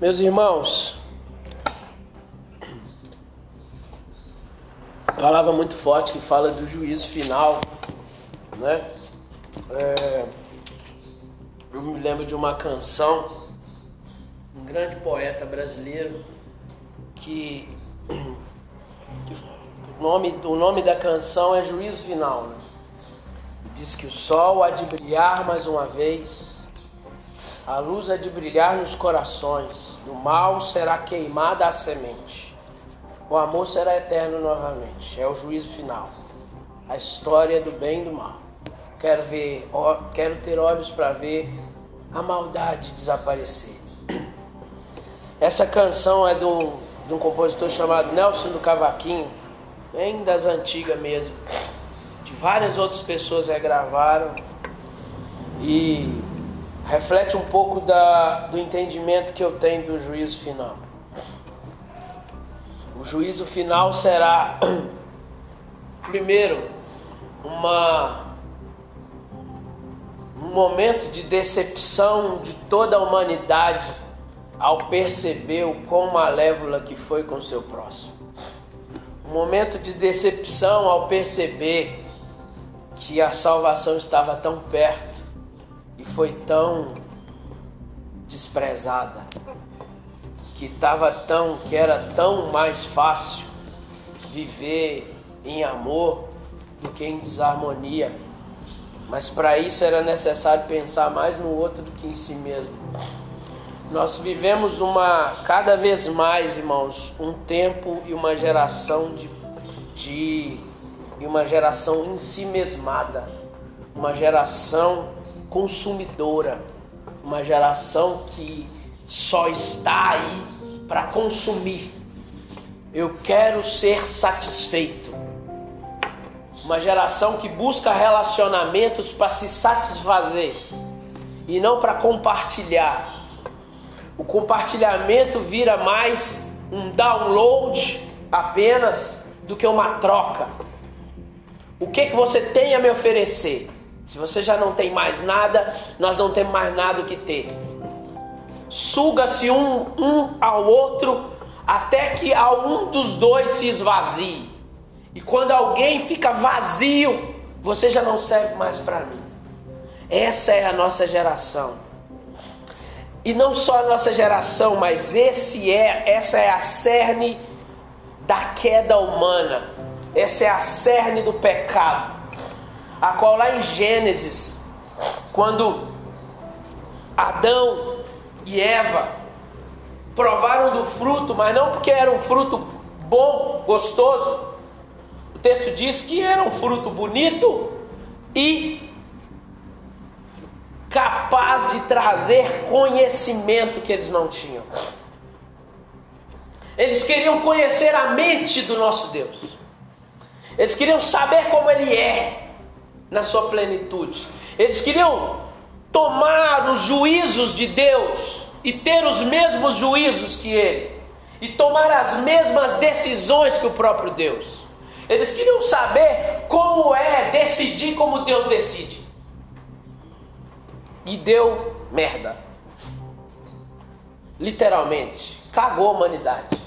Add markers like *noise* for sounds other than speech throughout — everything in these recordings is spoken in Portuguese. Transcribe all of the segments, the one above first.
Meus irmãos, palavra muito forte que fala do juízo final, né? É, eu me lembro de uma canção, um grande poeta brasileiro que, que o, nome, o nome da canção é Juízo Final. Né? Diz que o sol há de brilhar mais uma vez, a luz há de brilhar nos corações, no mal será queimada a semente, o amor será eterno novamente. É o juízo final, a história do bem e do mal. Quero ver, quero ter olhos para ver a maldade desaparecer. Essa canção é um, de um compositor chamado Nelson do Cavaquinho, bem das antigas mesmo. De várias outras pessoas regravaram e reflete um pouco da, do entendimento que eu tenho do juízo final. O juízo final será, *clears throat* primeiro, uma um momento de decepção de toda a humanidade ao perceber o quão malévola que foi com seu próximo. Um momento de decepção ao perceber que a salvação estava tão perto e foi tão desprezada, que estava tão, que era tão mais fácil viver em amor do que em desarmonia mas para isso era necessário pensar mais no outro do que em si mesmo. Nós vivemos uma, cada vez mais, irmãos, um tempo e uma geração de, de uma geração em si mesmada, uma geração consumidora, uma geração que só está aí para consumir. Eu quero ser satisfeito uma geração que busca relacionamentos para se satisfazer e não para compartilhar. O compartilhamento vira mais um download apenas do que uma troca. O que que você tem a me oferecer? Se você já não tem mais nada, nós não temos mais nada o que ter. Suga-se um, um ao outro até que a um dos dois se esvazie. E quando alguém fica vazio, você já não serve mais para mim. Essa é a nossa geração. E não só a nossa geração, mas esse é, essa é a cerne da queda humana. Essa é a cerne do pecado. A qual lá em Gênesis, quando Adão e Eva provaram do fruto, mas não porque era um fruto bom, gostoso, texto diz que era um fruto bonito e capaz de trazer conhecimento que eles não tinham. Eles queriam conhecer a mente do nosso Deus. Eles queriam saber como Ele é na sua plenitude. Eles queriam tomar os juízos de Deus e ter os mesmos juízos que Ele. E tomar as mesmas decisões que o próprio Deus. Eles queriam saber como é decidir como Deus decide. E deu merda. Literalmente. Cagou a humanidade.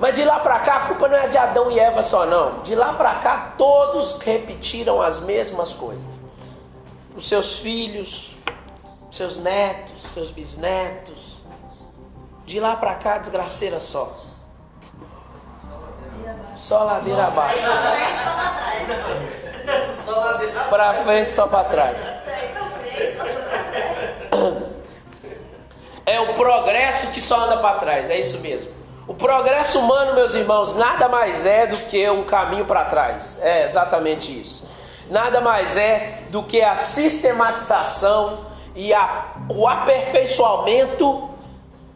Mas de lá para cá, a culpa não é de Adão e Eva só, não. De lá para cá, todos repetiram as mesmas coisas. Os seus filhos, seus netos, seus bisnetos. De lá para cá, desgraceira só. Só ladeira abaixo. *laughs* Só ladeira abaixo. Pra frente, só pra trás. É o progresso que só anda para trás, é isso mesmo. O progresso humano, meus irmãos, nada mais é do que um caminho para trás. É exatamente isso. Nada mais é do que a sistematização e a, o aperfeiçoamento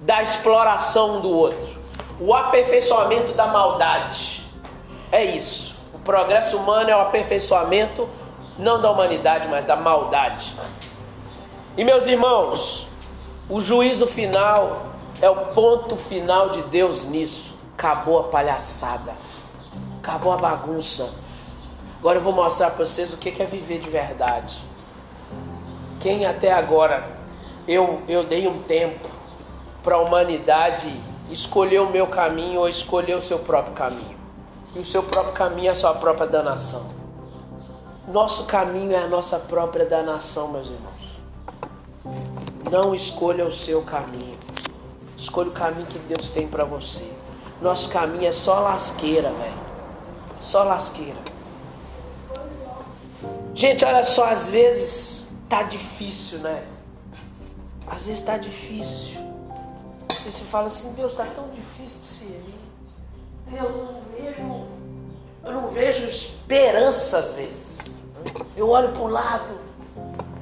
da exploração do outro, o aperfeiçoamento da maldade. É isso. O progresso humano é o aperfeiçoamento não da humanidade, mas da maldade. E meus irmãos, o juízo final é o ponto final de Deus nisso. Acabou a palhaçada. Acabou a bagunça. Agora eu vou mostrar para vocês o que é viver de verdade. Quem até agora eu, eu dei um tempo para a humanidade escolher o meu caminho ou escolher o seu próprio caminho. E o seu próprio caminho é a sua própria danação. Nosso caminho é a nossa própria danação, meus irmãos. Não escolha o seu caminho. Escolha o caminho que Deus tem para você. Nosso caminho é só lasqueira, velho. Só lasqueira. Gente, olha só, às vezes tá difícil, né? Às vezes tá difícil. E você fala assim, Deus, tá tão difícil de servir. Deus, eu não vejo, eu não vejo esperança às vezes. Eu olho para o lado,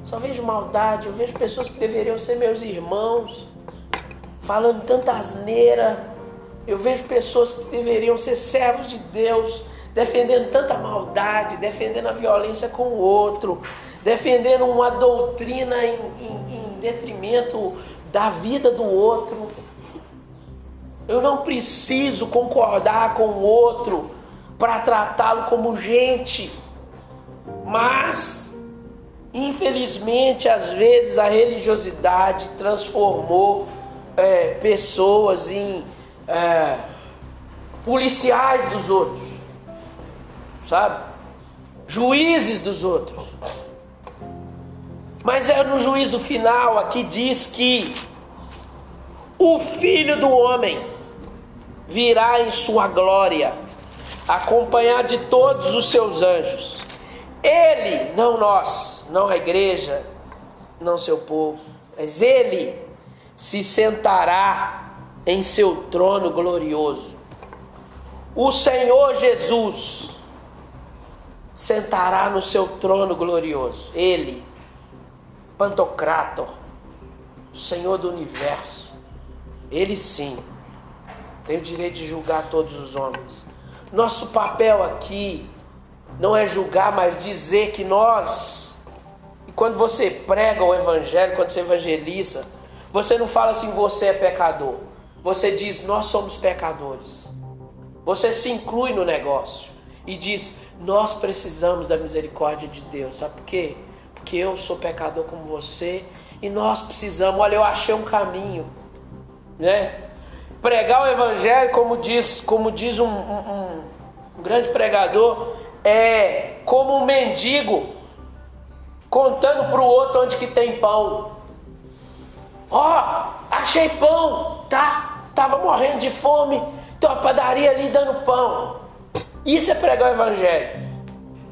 só vejo maldade, eu vejo pessoas que deveriam ser meus irmãos, falando tanta asneira. Eu vejo pessoas que deveriam ser servos de Deus, defendendo tanta maldade, defendendo a violência com o outro, defendendo uma doutrina em, em, em detrimento da vida do outro. Eu não preciso concordar com o outro para tratá-lo como gente. Mas, infelizmente, às vezes a religiosidade transformou é, pessoas em é, policiais dos outros sabe? Juízes dos outros. Mas é no juízo final aqui diz que o filho do homem virá em sua glória, acompanhado de todos os seus anjos. Ele, não nós, não a igreja, não seu povo, mas ele se sentará em seu trono glorioso. O Senhor Jesus sentará no seu trono glorioso. Ele, Pantocrator, Senhor do universo, ele sim tem o direito de julgar todos os homens. Nosso papel aqui não é julgar, mas dizer que nós, e quando você prega o evangelho, quando você evangeliza, você não fala assim, você é pecador. Você diz, nós somos pecadores. Você se inclui no negócio e diz, nós precisamos da misericórdia de Deus. Sabe por quê? Porque eu sou pecador como você e nós precisamos. Olha, eu achei um caminho, né? Pregar o evangelho, como diz, como diz um, um, um grande pregador, é como um mendigo contando para o outro onde que tem pão. Ó, oh, achei pão, tá? Tava morrendo de fome, tem uma padaria ali dando pão. Isso é pregar o evangelho.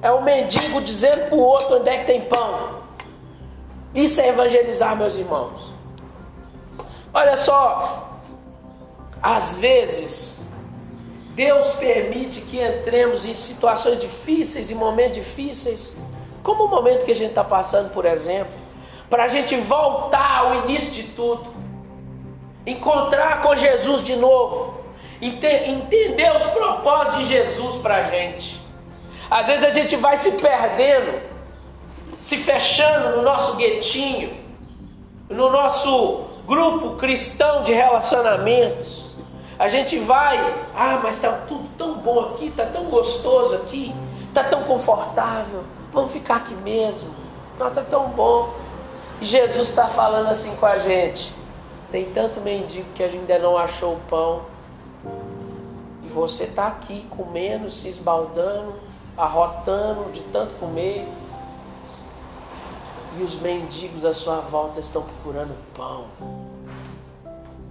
É o mendigo dizendo para o outro onde é que tem pão. Isso é evangelizar, meus irmãos. Olha só, às vezes Deus permite que entremos em situações difíceis, em momentos difíceis, como o momento que a gente está passando, por exemplo, para a gente voltar ao início de tudo, encontrar com Jesus de novo, entender os propósitos de Jesus para a gente. Às vezes a gente vai se perdendo, se fechando no nosso guetinho, no nosso grupo cristão de relacionamentos. A gente vai, ah, mas está tudo tão bom aqui, está tão gostoso aqui, está tão confortável, vamos ficar aqui mesmo. Não, está tão bom. E Jesus está falando assim com a gente. Tem tanto mendigo que a gente ainda não achou o pão você está aqui comendo, se esbaldando, arrotando de tanto comer. E os mendigos à sua volta estão procurando pão.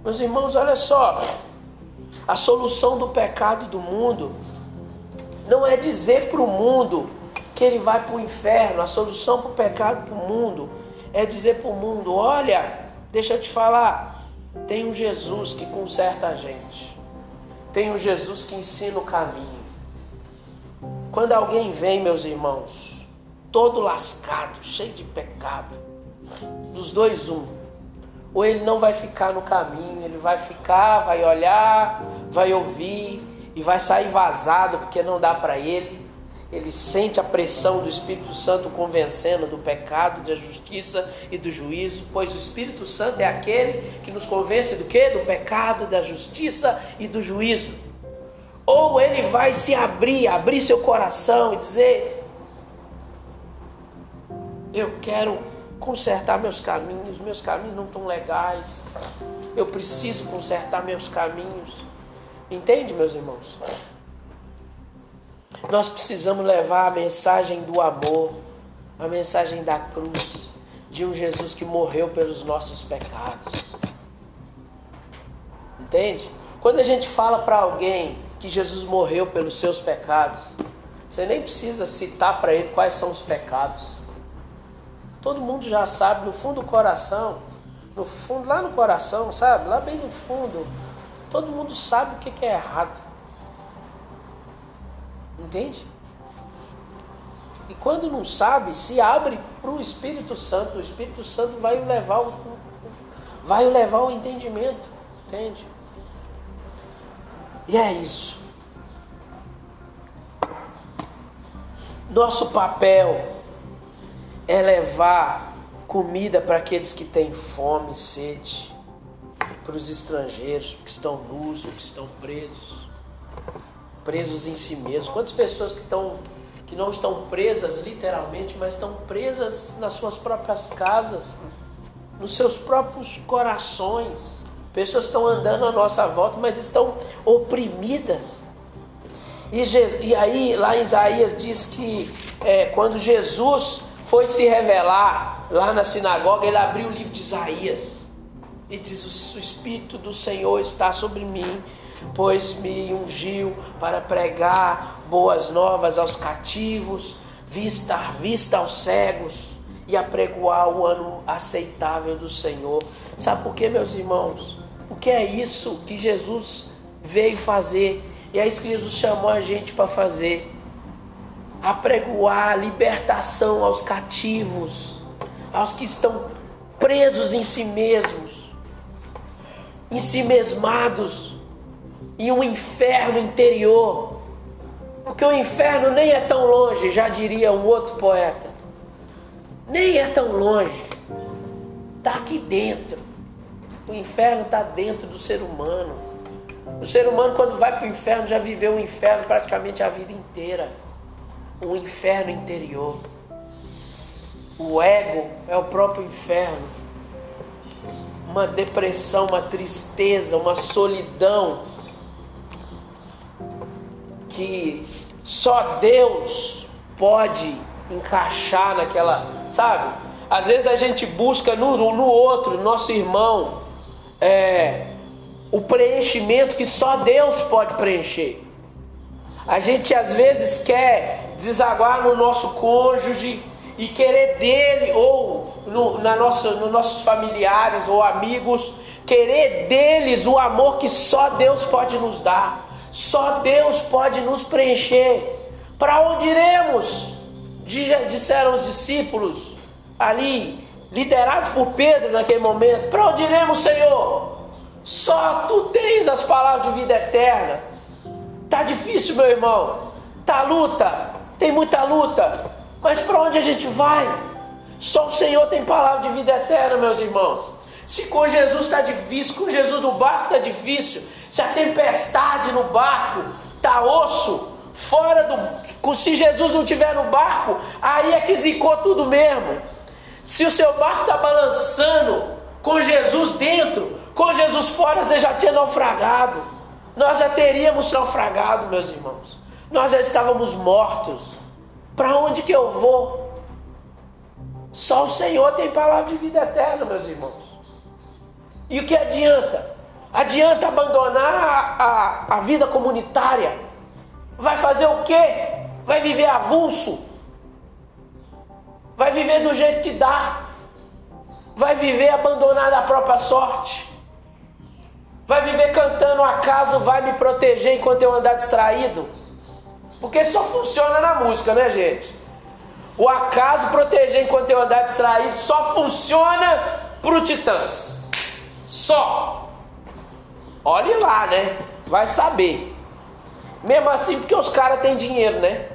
Meus irmãos, olha só. A solução do pecado do mundo não é dizer para o mundo que ele vai para o inferno. A solução para o pecado do mundo é dizer para o mundo: olha, deixa eu te falar, tem um Jesus que conserta a gente. Tem o Jesus que ensina o caminho. Quando alguém vem, meus irmãos, todo lascado, cheio de pecado, dos dois um, ou ele não vai ficar no caminho, ele vai ficar, vai olhar, vai ouvir e vai sair vazado porque não dá para ele ele sente a pressão do Espírito Santo convencendo do pecado, da justiça e do juízo, pois o Espírito Santo é aquele que nos convence do que? Do pecado, da justiça e do juízo. Ou ele vai se abrir, abrir seu coração e dizer: Eu quero consertar meus caminhos, meus caminhos não estão legais. Eu preciso consertar meus caminhos. Entende, meus irmãos? Nós precisamos levar a mensagem do amor, a mensagem da cruz, de um Jesus que morreu pelos nossos pecados. Entende? Quando a gente fala para alguém que Jesus morreu pelos seus pecados, você nem precisa citar para ele quais são os pecados. Todo mundo já sabe no fundo do coração, no fundo, lá no coração, sabe? Lá bem no fundo, todo mundo sabe o que é errado. Entende? E quando não sabe, se abre para o Espírito Santo. O Espírito Santo vai levar o, vai levar o entendimento. Entende? E é isso. Nosso papel é levar comida para aqueles que têm fome e sede, para os estrangeiros que estão nus, que estão presos, presos em si mesmos. Quantas pessoas que estão que não estão presas literalmente, mas estão presas nas suas próprias casas, nos seus próprios corações. Pessoas estão andando à nossa volta, mas estão oprimidas. E, e aí, lá em Isaías diz que é, quando Jesus foi se revelar lá na sinagoga, ele abriu o livro de Isaías e diz: O Espírito do Senhor está sobre mim, pois me ungiu para pregar boas novas aos cativos, vista, vista aos cegos e apregoar o ano aceitável do Senhor. Sabe por quê, meus irmãos? Porque é isso que Jesus veio fazer. E é isso que Jesus chamou a gente para fazer. Apregoar libertação aos cativos, aos que estão presos em si mesmos, em si mesmados, em um inferno interior. Porque o inferno nem é tão longe, já diria um outro poeta. Nem é tão longe. Está aqui dentro. O inferno está dentro do ser humano. O ser humano, quando vai para o inferno, já viveu o inferno praticamente a vida inteira. Um inferno interior. O ego é o próprio inferno. Uma depressão, uma tristeza, uma solidão que só Deus pode encaixar naquela, sabe? Às vezes a gente busca no, no outro, nosso irmão, é, o preenchimento que só Deus pode preencher. A gente às vezes quer desaguar no nosso cônjuge e querer dele ou no, na nossa, nos nossos familiares ou amigos, querer deles o amor que só Deus pode nos dar. Só Deus pode nos preencher. Para onde iremos? Disseram os discípulos ali, liderados por Pedro naquele momento. Para onde iremos, Senhor? Só tu tens as palavras de vida eterna. Tá difícil, meu irmão. Tá luta, tem muita luta. Mas para onde a gente vai? Só o Senhor tem palavra de vida eterna, meus irmãos. Se com Jesus está difícil, com Jesus no barco está difícil, se a tempestade no barco está osso, fora do. Se Jesus não estiver no barco, aí é que zicou tudo mesmo. Se o seu barco está balançando com Jesus dentro, com Jesus fora, você já tinha naufragado. Nós já teríamos naufragado, meus irmãos. Nós já estávamos mortos. Para onde que eu vou? Só o Senhor tem palavra de vida eterna, meus irmãos. E o que adianta? Adianta abandonar a, a, vida comunitária? Vai fazer o quê? Vai viver avulso? Vai viver do jeito que dá? Vai viver abandonado à própria sorte? Vai viver cantando acaso vai me proteger enquanto eu andar distraído? Porque só funciona na música, né, gente? O acaso proteger enquanto eu andar distraído só funciona pro Titãs. Só. Olhe lá, né? Vai saber. Mesmo assim, porque os caras têm dinheiro, né?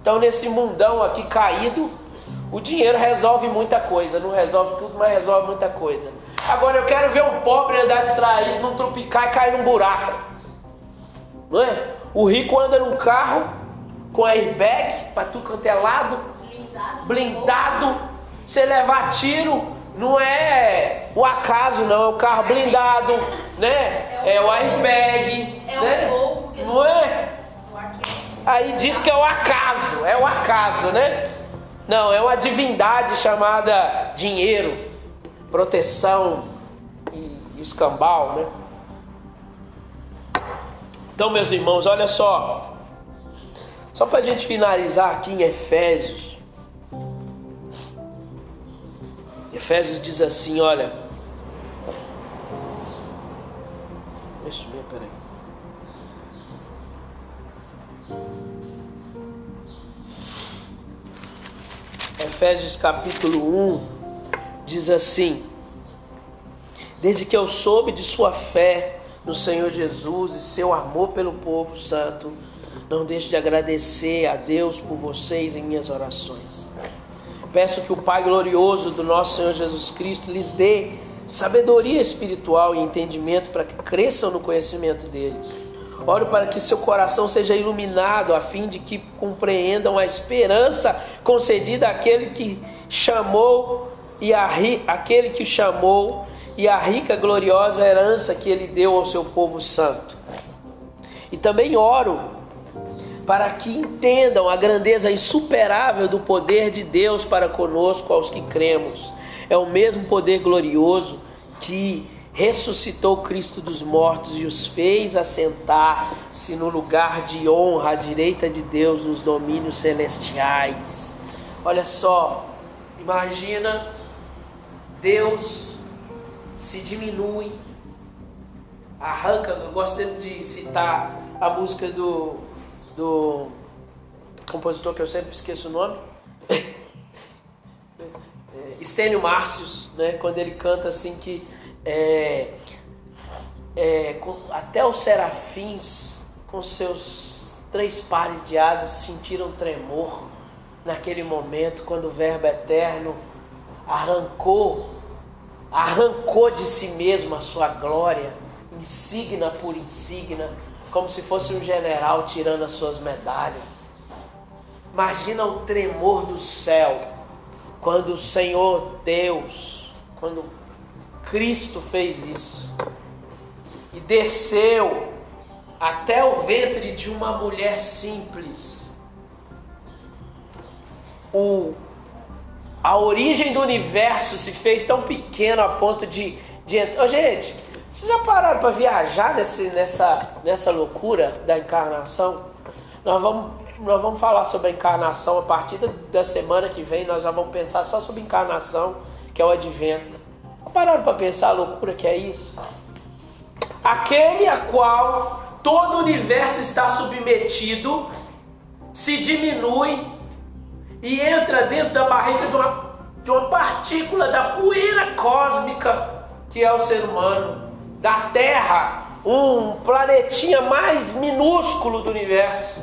Então, nesse mundão aqui caído, o dinheiro resolve muita coisa. Não resolve tudo, mas resolve muita coisa. Agora, eu quero ver um pobre andar distraído, num tropicar e cair num buraco. Não é? O rico anda num carro com airbag para tudo quanto é lado, blindado, blindado Você levar tiro não é o acaso, não, é o carro blindado, né? É o airbag, É né? Não é? Aí diz que é o acaso, é o acaso, né? Não, é uma divindade chamada dinheiro, proteção e, e escambau, né? Então, meus irmãos, olha só. Só para a gente finalizar aqui em Efésios. Efésios diz assim: olha. Deixa eu ver, peraí. Efésios capítulo 1 diz assim: Desde que eu soube de sua fé no Senhor Jesus e seu amor pelo povo santo, não deixe de agradecer a Deus por vocês em minhas orações. Peço que o Pai glorioso do nosso Senhor Jesus Cristo lhes dê sabedoria espiritual e entendimento para que cresçam no conhecimento dele. Oro para que seu coração seja iluminado, a fim de que compreendam a esperança concedida àquele que chamou e a ri, aquele que chamou e a rica gloriosa herança que ele deu ao seu povo santo. E também oro para que entendam a grandeza insuperável do poder de Deus para conosco aos que cremos. É o mesmo poder glorioso que ressuscitou Cristo dos mortos e os fez assentar-se no lugar de honra à direita de Deus nos domínios celestiais. Olha só, imagina Deus se diminui, arranca. Eu gosto de citar a música do, do compositor que eu sempre esqueço o nome. *laughs* Estênio Márcios, né, quando ele canta assim que é, é, até os serafins com seus três pares de asas sentiram tremor naquele momento quando o Verbo eterno arrancou, arrancou de si mesmo a sua glória, insígnia por insígnia, como se fosse um general tirando as suas medalhas. Imagina o tremor do céu quando o Senhor Deus, quando Cristo fez isso e desceu até o ventre de uma mulher simples. O, a origem do universo se fez tão pequeno a ponto de. de oh, gente, vocês já pararam para viajar nesse, nessa, nessa loucura da encarnação? Nós vamos, nós vamos falar sobre a encarnação a partir da, semana que vem. Nós já vamos pensar só sobre encarnação, que é o advento. Pararam para pensar a loucura que é isso? Aquele a qual todo o universo está submetido se diminui e entra dentro da barriga de uma, de uma partícula da poeira cósmica que é o ser humano, da Terra, um planetinha mais minúsculo do universo.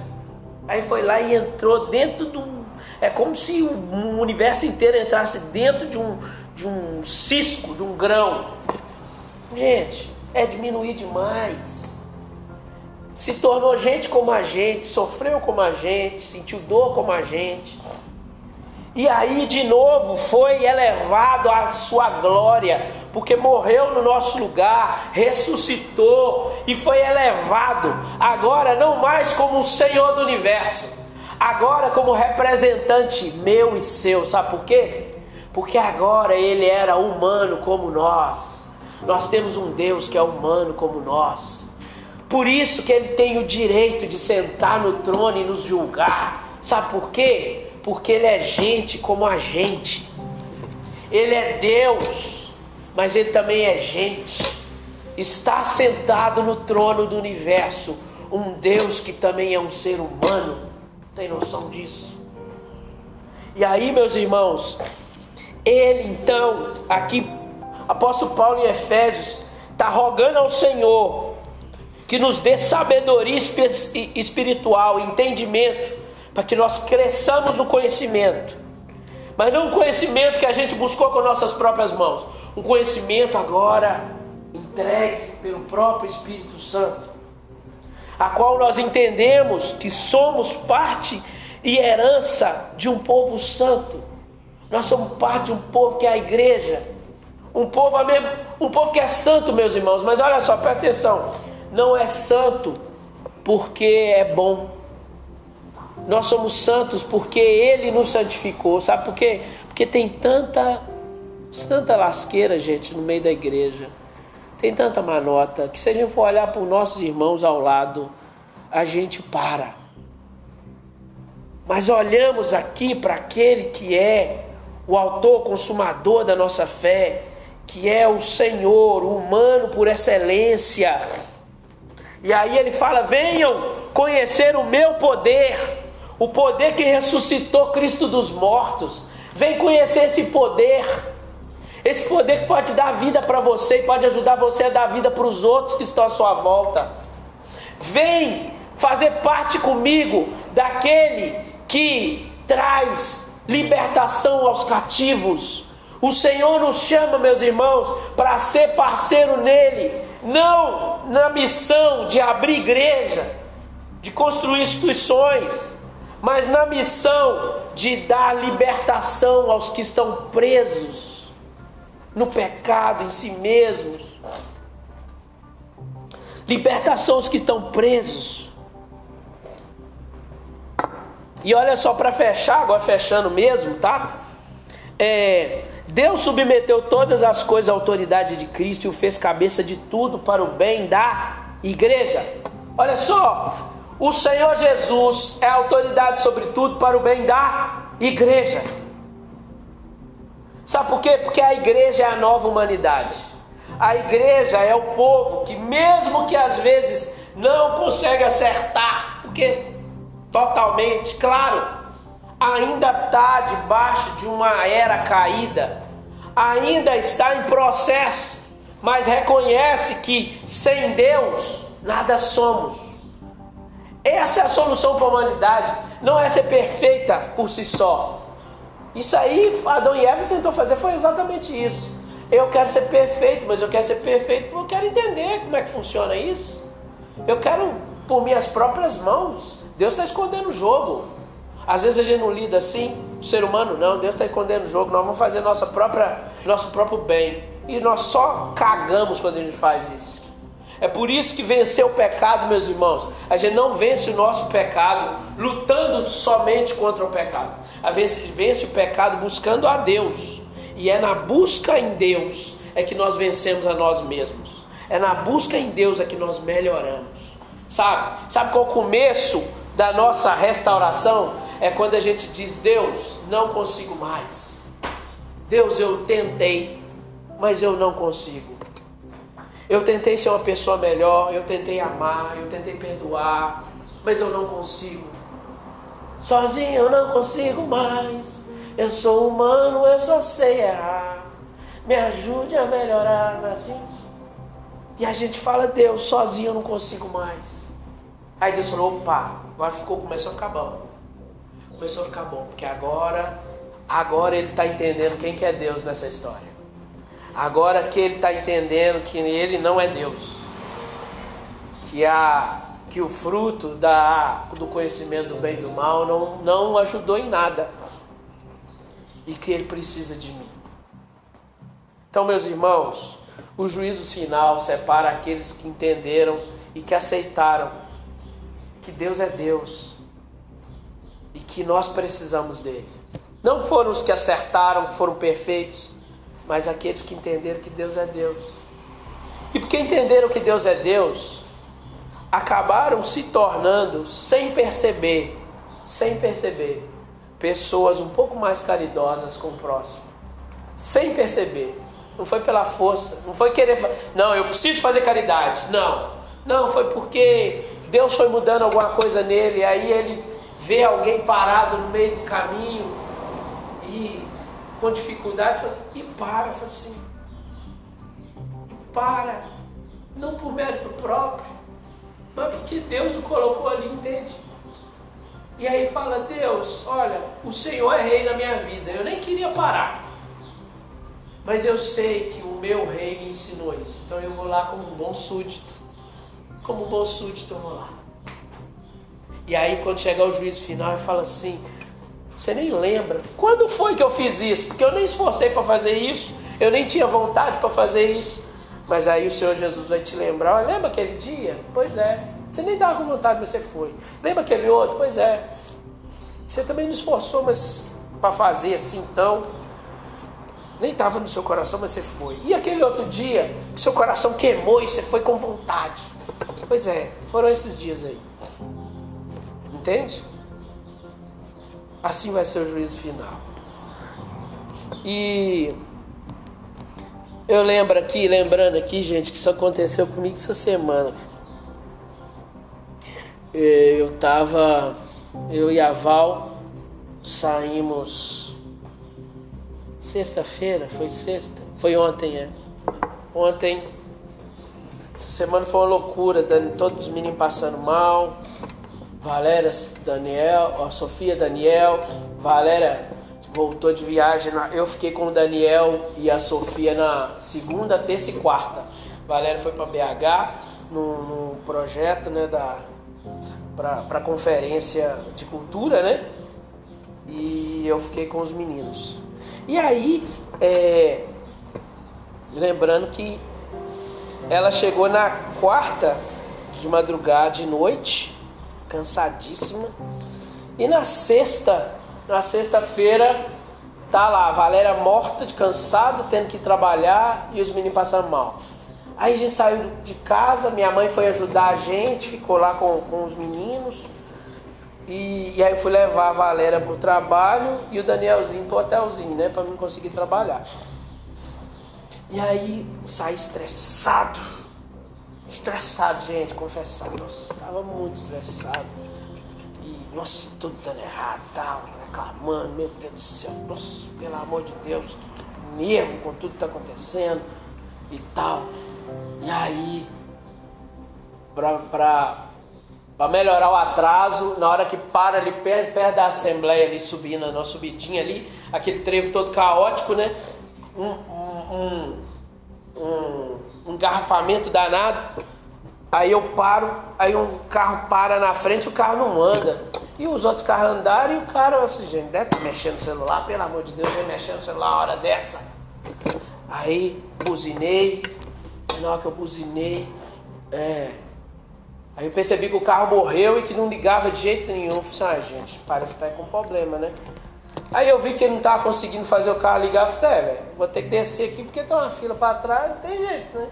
Aí foi lá e entrou dentro do. É como se o universo inteiro entrasse dentro de um, de um cisco, de um grão. Gente, é diminuir demais. Se tornou gente como a gente, sofreu como a gente, sentiu dor como a gente. E aí de novo foi elevado à sua glória, porque morreu no nosso lugar, ressuscitou e foi elevado, agora não mais como o Senhor do universo, agora como representante meu e seu. Sabe por quê? Porque agora ele era humano como nós. Nós temos um Deus que é humano como nós. Por isso que ele tem o direito de sentar no trono e nos julgar. Sabe por quê? Porque ele é gente como a gente. Ele é Deus, mas ele também é gente. Está sentado no trono do universo um Deus que também é um ser humano. Tem noção disso? E aí, meus irmãos, ele então, aqui, apóstolo Paulo em Efésios, está rogando ao Senhor que nos dê sabedoria espiritual, entendimento, para que nós cresçamos no conhecimento. Mas não um conhecimento que a gente buscou com nossas próprias mãos, um conhecimento agora entregue pelo próprio Espírito Santo, a qual nós entendemos que somos parte e herança de um povo santo, Nós somos parte de um povo que é a igreja. Um povo, um povo que é santo, meus irmãos. Mas olha só, presta atenção. Não é santo porque é bom. Nós somos santos porque Ele nos santificou. Sabe por quê? Porque tem tanta, tanta lasqueira, gente, no meio da igreja. Tem tanta manota que se a gente for olhar para os nossos irmãos ao lado, a gente para. Mas olhamos aqui para aquele que é o autor consumador da nossa fé, que é o Senhor, o humano por excelência. E aí ele fala: venham conhecer o meu poder o poder que ressuscitou Cristo dos mortos. Vem conhecer esse poder. Esse poder que pode dar vida para você e pode ajudar você a dar vida para os outros que estão à sua volta. Vem fazer parte comigo daquele que traz libertação aos cativos. O Senhor nos chama, meus irmãos, para ser parceiro nele, não na missão de abrir igreja, de construir instituições, mas na missão de dar libertação aos que estão presos no pecado em si mesmos. Libertação aos que estão presos. E olha só para fechar, agora fechando mesmo, tá? É, Deus submeteu todas as coisas à autoridade de Cristo e o fez cabeça de tudo para o bem da igreja. Olha só, o Senhor Jesus é autoridade sobre tudo para o bem da igreja. Sabe por quê? Porque a igreja é a nova humanidade. A igreja é o povo que, mesmo que às vezes não consegue acertar, porque totalmente, claro, ainda está debaixo de uma era caída, ainda está em processo, mas reconhece que sem Deus nada somos. Essa é a solução para a humanidade. Não é ser perfeita por si só. Isso aí, Adão e Eva tentou fazer foi exatamente isso. Eu quero ser perfeito, mas eu quero ser perfeito porque eu quero entender como é que funciona isso. Eu quero, por minhas próprias mãos, Deus está escondendo o jogo. Às vezes a gente não lida assim, o ser humano não, Deus está escondendo o jogo, nós vamos fazer nossa própria, nosso próprio bem. E nós só cagamos quando a gente faz isso. É por isso que vencer o pecado, meus irmãos, a gente não vence o nosso pecado lutando somente contra o pecado. A vence, o pecado buscando a Deus. E é na busca em Deus é que nós vencemos a nós mesmos. É na busca em Deus é que nós melhoramos. Sabe? Sabe qual é o começo da nossa restauração? É quando a gente diz: Deus, não consigo mais. Deus, eu tentei, mas eu não consigo. Eu tentei ser uma pessoa melhor, eu tentei amar, eu tentei perdoar, mas eu não consigo. Sozinho eu não consigo mais. Eu sou humano, eu só sei errar. Me ajude a melhorar, não é assim? E a gente fala, Deus, sozinho eu não consigo mais. Aí Deus falou, opa, agora ficou, começou a ficar bom. Começou a ficar bom, porque agora, agora ele está entendendo quem que é Deus nessa história. Agora que ele está entendendo que ele não é Deus, que, a, que o fruto da, do conhecimento do bem e do mal não, não ajudou em nada e que ele precisa de mim. Então, meus irmãos, o juízo final separa aqueles que entenderam e que aceitaram que Deus é Deus e que nós precisamos dele. Não foram os que acertaram, que foram perfeitos, mas aqueles que entenderam que Deus é Deus. E porque entenderam que Deus é Deus, acabaram se tornando, sem perceber, sem perceber, pessoas um pouco mais caridosas com o próximo. Sem perceber. Não foi pela força, não foi querer, não, eu preciso fazer caridade. Não. Não, foi porque Deus foi mudando alguma coisa nele, aí ele vê alguém parado no meio do caminho e com dificuldade, fala, e para, fala assim, e para, não por mérito próprio, mas porque Deus o colocou ali, entende? E aí fala, Deus, olha, o Senhor é rei na minha vida, eu nem queria parar, mas eu sei que o meu rei me ensinou isso, então eu vou lá como um bom súdito, como um bom súdito eu vou lá. E aí quando chegar o juízo final, ele fala assim, Você nem lembra. Quando foi que eu fiz isso? Porque eu nem esforcei para fazer isso, eu nem tinha vontade para fazer isso. Mas aí o Senhor Jesus vai te lembrar. Olha, lembra aquele dia? Pois é. Você nem estava com vontade, mas você foi. Lembra aquele outro? Pois é. Você também não esforçou, mas para fazer assim, então. Nem estava no seu coração, mas você foi. E aquele outro dia que seu coração queimou e você foi com vontade. Pois é, foram esses dias aí. Entende? Assim vai ser o juízo final. E eu lembro aqui, lembrando aqui, gente, que isso aconteceu comigo essa semana. Eu tava, eu e a Val saímos sexta-feira, foi sexta, foi ontem, é. Ontem, essa semana foi uma loucura, todos os meninos passando mal. Valéria, Daniel, a Sofia, Daniel, Valéria voltou de viagem. Eu fiquei com o Daniel e a Sofia na segunda, terça e quarta. Valéria foi para BH no, no, projeto, né, da para conferência de cultura, né? E eu fiquei com os meninos. E aí, é, lembrando que ela chegou na quarta de madrugada de noite, cansadíssima. E na sexta, na sexta-feira, tá lá, a Valéria morta, de cansada, tendo que trabalhar e os meninos passando mal. Aí a gente saiu de casa, minha mãe foi ajudar a gente, ficou lá com, com os meninos. E, e aí eu fui levar a Valéria pro trabalho e o Danielzinho pro hotelzinho, né? Pra mim conseguir trabalhar. E aí saí estressado. Estressado, gente, confessar. Nossa, estava muito estressado. E, nossa, tudo dando errado, tal, reclamando, meu Deus do céu, nossa, pelo amor de Deus, que, que nervo com tudo que está acontecendo e tal. E aí, pra melhorar o atraso, na hora que para ali perto, perto da Assembleia, ali subindo, na subidinha ali, aquele trevo todo caótico, né? Um, um, um, um engarrafamento danado. Aí eu paro, aí um carro para na frente, o carro não anda. E os outros carros andaram e o cara, eu falei, gente, deve estar mexendo no celular, pelo amor de Deus, vem mexendo no celular a hora dessa. Aí buzinei, na hora que eu buzinei, é, aí eu percebi que o carro morreu e que não ligava de jeito nenhum. Eu falei, ah, gente, parece que tá com problema, né? Aí eu vi que ele não estava conseguindo fazer o carro ligar, eu falei, é, velho, vou ter que descer aqui porque tem uma fila para trás, não tem jeito, né?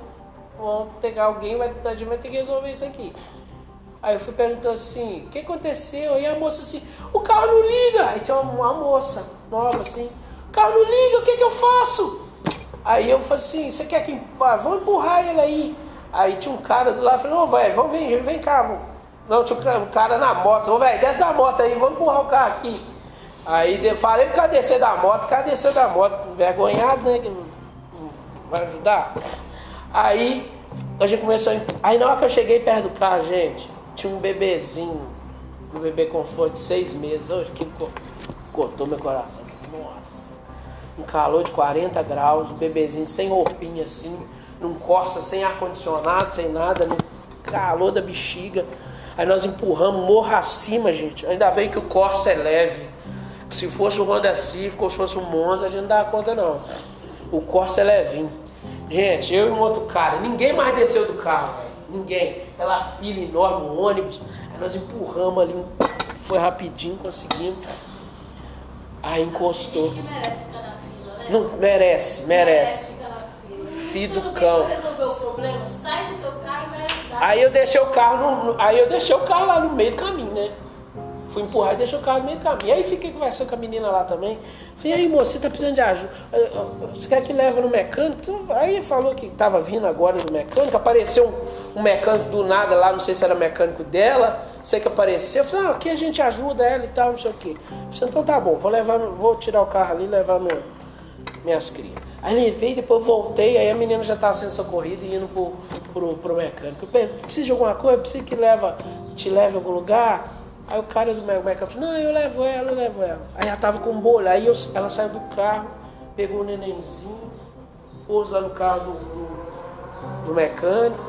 Vamos pegar alguém, vai, a vai ter que resolver isso aqui. Aí eu fui perguntando assim, o que aconteceu? Aí a moça assim, o carro não liga. Aí tinha uma, moça nova assim, o carro não liga, o que, que eu faço? Aí eu falei assim, você quer que ah, vamos empurrar ele aí? Aí tinha um cara do lado, falei, não, velho, vamos vir, vem cá. Não, tinha um cara na moto, ô velho, desce da moto aí, vamos empurrar o carro aqui. Aí falei pro cara descer da moto, o cara desceu da moto, envergonhado, né? Vai ajudar? Aí a gente começou a... Aí na hora que eu cheguei perto do carro, gente, tinha um bebezinho, um bebê conforto de seis meses. Hoje que cortou meu coração. Nossa, um calor de 40 graus, um bebezinho sem roupinha assim, num corsa sem ar-condicionado, sem nada, no calor da bexiga. Aí nós empurramos morro acima, gente. Ainda bem que o Corsa é leve. Se fosse o Honda Civic ou se fosse o Monza, a gente não dava conta não. O Corsa é levinho. Gente, eu e um outro cara, ninguém mais desceu do carro, velho. Ninguém. Aquela fila enorme, o ônibus. Aí nós empurramos ali, foi rapidinho, conseguimos. Aí encostou. Gente que merece ficar na fila, né? Não, merece, merece. ficar na fila. Filho do cão. tem como resolver o problema, sai do seu carro e vai ajudar. Aí eu deixei o carro no- aí eu deixei o carro lá no meio do caminho, né? Fui empurrar e deixei o carro no meio do caminho. Aí fiquei conversando com a menina lá também. Falei, aí moço, você tá precisando de ajuda? Você quer que leve no mecânico? Aí falou que tava vindo agora do mecânico. Apareceu um, mecânico do nada lá, não sei se era mecânico dela. Sei que apareceu. Eu falei, ah, aqui a gente ajuda ela e tal, não sei o quê. Falei, então tá bom, vou levar, vou tirar o carro ali e levar minhas crias. Aí levei, depois voltei, aí a menina já estava sendo socorrida e indo pro, pro, pro mecânico. Eu precisa de alguma coisa? Precisa que leva, te leve a algum lugar? Aí o cara do me- mecânico falou, não, eu levo ela, eu levo ela. Aí ela tava com bolho, aí eu- ela saiu do carro, pegou o nenenzinho, pôs lá no carro do, do, do mecânico.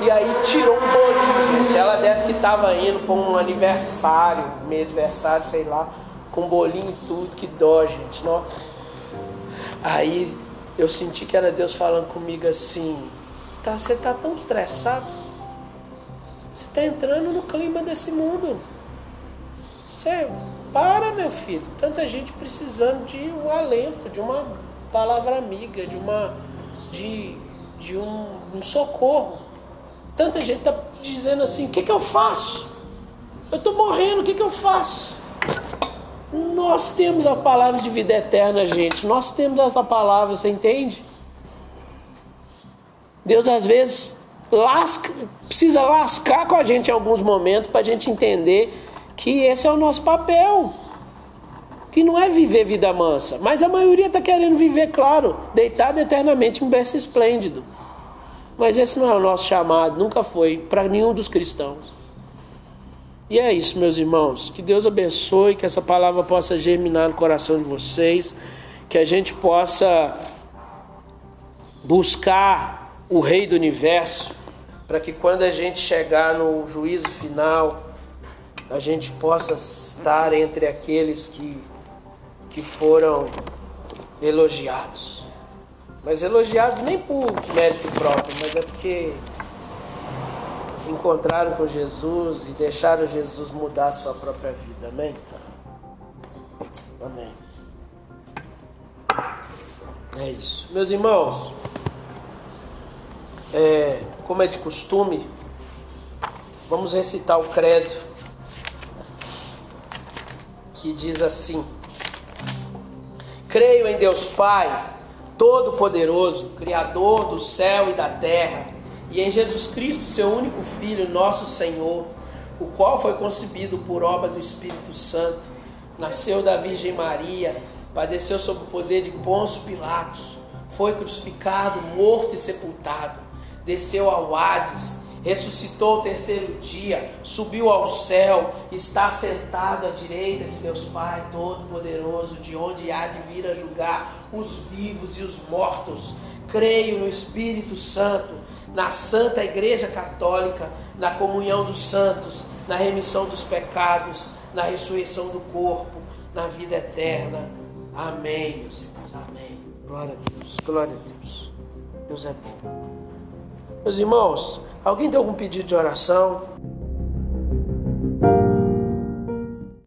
E aí tirou um bolinho, gente. Ela deve que tava indo para um aniversário, mês aniversário, sei lá, com bolinho e tudo, que dó, gente. Não. Aí eu senti que era Deus falando comigo assim: tá, você tá tão estressado, você tá entrando no clima desse mundo. Você para, meu filho. Tanta gente precisando de um alento, de uma palavra amiga, de uma de, de um, um socorro. Tanta gente está dizendo assim: o que, que eu faço? Eu estou morrendo, o que, que eu faço? Nós temos a palavra de vida eterna, gente. Nós temos essa palavra, você entende? Deus às vezes lasca, precisa lascar com a gente em alguns momentos para a gente entender que esse é o nosso papel. Que não é viver vida mansa, mas a maioria está querendo viver, claro, deitado eternamente em berço esplêndido. Mas esse não é o nosso chamado, nunca foi para nenhum dos cristãos. E é isso, meus irmãos. Que Deus abençoe, que essa palavra possa germinar no coração de vocês, que a gente possa buscar o Rei do Universo, para que quando a gente chegar no juízo final, a gente possa estar entre aqueles que, que foram elogiados. Mas elogiados nem por mérito próprio, mas é porque encontraram com Jesus e deixaram Jesus mudar a sua própria vida. Amém? Amém. É isso. Meus irmãos, é, como é de costume, vamos recitar o credo que diz assim: Creio em Deus Pai Todo-Poderoso, Criador do céu e da terra, e em Jesus Cristo, seu único Filho, nosso Senhor, o qual foi concebido por obra do Espírito Santo, nasceu da Virgem Maria, padeceu sob o poder de Pôncio Pilatos, foi crucificado, morto e sepultado, desceu ao Hades ressuscitou o terceiro dia, subiu ao céu, está sentado à direita de Deus Pai Todo-Poderoso, de onde há de vir a julgar os vivos e os mortos. Creio no Espírito Santo, na Santa Igreja Católica, na comunhão dos santos, na remissão dos pecados, na ressurreição do corpo, na vida eterna. Amém, meus irmãos. Amém. Glória a Deus. Glória a Deus. Deus é bom. Meus irmãos, Alguém tem algum pedido de oração?